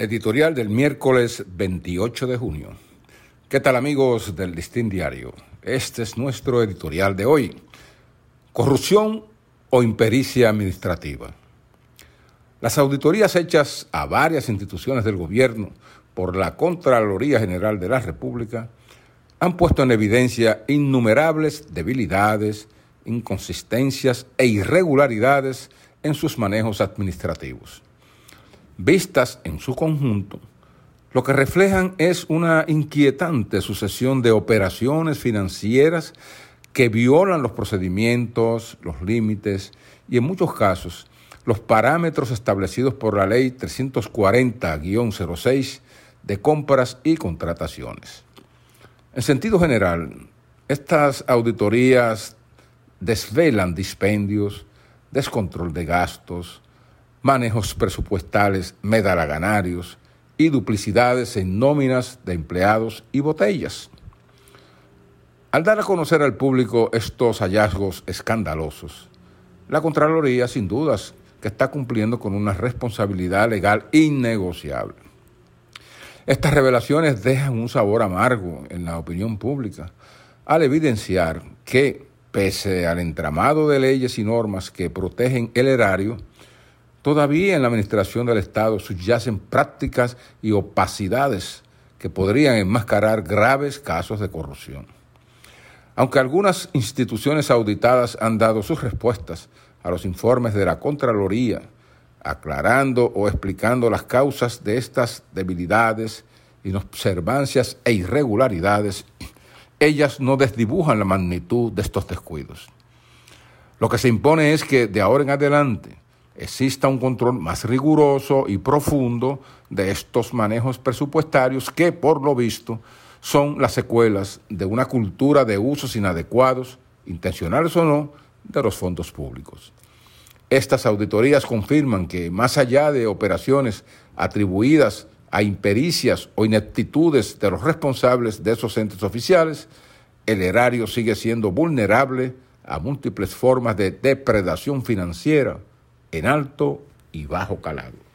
Editorial del miércoles 28 de junio. ¿Qué tal amigos del Listín Diario? Este es nuestro editorial de hoy. Corrupción o impericia administrativa. Las auditorías hechas a varias instituciones del gobierno por la Contraloría General de la República han puesto en evidencia innumerables debilidades, inconsistencias e irregularidades en sus manejos administrativos vistas en su conjunto, lo que reflejan es una inquietante sucesión de operaciones financieras que violan los procedimientos, los límites y en muchos casos los parámetros establecidos por la Ley 340-06 de compras y contrataciones. En sentido general, estas auditorías desvelan dispendios, descontrol de gastos, manejos presupuestales medalaganarios y duplicidades en nóminas de empleados y botellas. Al dar a conocer al público estos hallazgos escandalosos, la Contraloría sin dudas que está cumpliendo con una responsabilidad legal innegociable. Estas revelaciones dejan un sabor amargo en la opinión pública al evidenciar que, pese al entramado de leyes y normas que protegen el erario, Todavía en la administración del Estado subyacen prácticas y opacidades que podrían enmascarar graves casos de corrupción. Aunque algunas instituciones auditadas han dado sus respuestas a los informes de la Contraloría, aclarando o explicando las causas de estas debilidades, inobservancias e irregularidades, ellas no desdibujan la magnitud de estos descuidos. Lo que se impone es que de ahora en adelante exista un control más riguroso y profundo de estos manejos presupuestarios que, por lo visto, son las secuelas de una cultura de usos inadecuados, intencionales o no, de los fondos públicos. Estas auditorías confirman que, más allá de operaciones atribuidas a impericias o ineptitudes de los responsables de esos entes oficiales, el erario sigue siendo vulnerable a múltiples formas de depredación financiera, en alto y bajo calado.